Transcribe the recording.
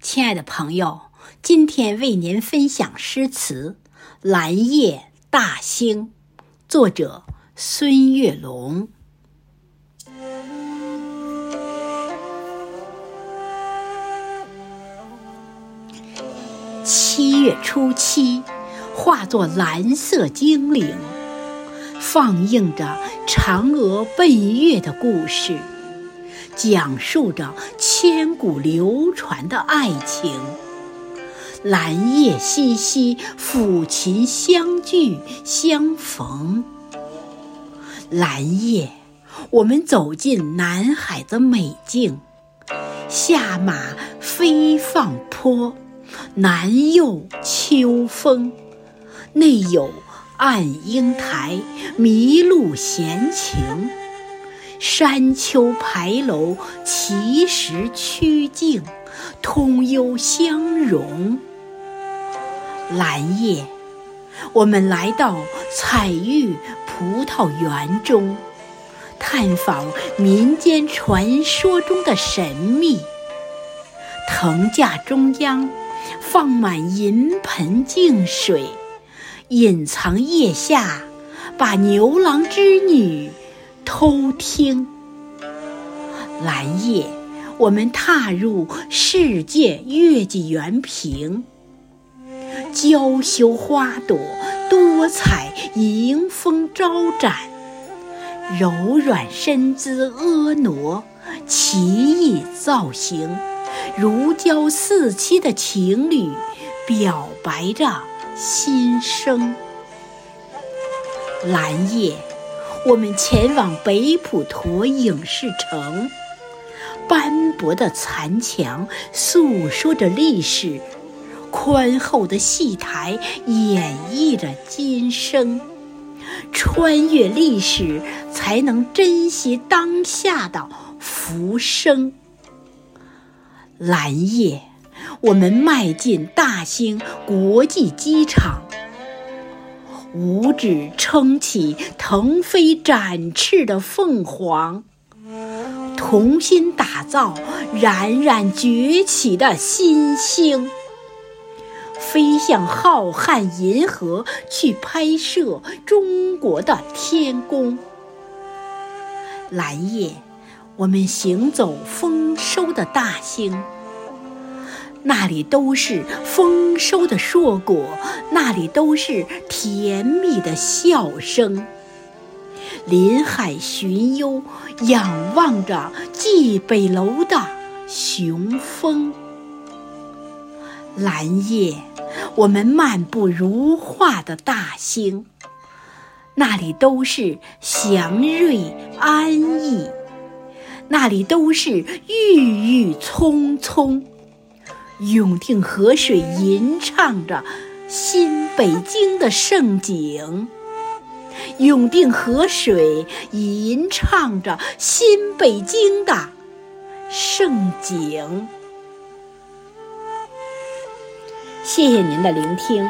亲爱的朋友，今天为您分享诗词《蓝夜大兴》，作者孙月龙。七月初七，化作蓝色精灵，放映着嫦娥奔月的故事。讲述着千古流传的爱情，蓝叶淅淅，抚琴相聚相逢。蓝夜，我们走进南海的美境，下马飞放坡，南有秋风，内有暗英台，麋鹿闲情。山丘牌楼，奇石曲径，通幽相融。蓝夜，我们来到彩玉葡萄园中，探访民间传说中的神秘。藤架中央放满银盆净水，隐藏腋下，把牛郎织女。偷听，蓝夜，我们踏入世界月季园坪，娇羞花朵多彩，迎风招展，柔软身姿婀娜，奇异造型，如胶似漆的情侣表白着心声。蓝夜。我们前往北普陀影视城，斑驳的残墙诉说着历史，宽厚的戏台演绎着今生。穿越历史，才能珍惜当下的浮生。蓝夜，我们迈进大兴国际机场。五指撑起腾飞展翅的凤凰，同心打造冉冉崛起的新星，飞向浩瀚银河去拍摄中国的天宫。蓝夜，我们行走丰收的大兴。那里都是丰收的硕果，那里都是甜蜜的笑声。临海寻幽，仰望着蓟北楼的雄风。蓝夜，我们漫步如画的大兴，那里都是祥瑞安逸，那里都是郁郁葱葱。永定河水吟唱着新北京的盛景，永定河水吟唱着新北京的盛景。谢谢您的聆听。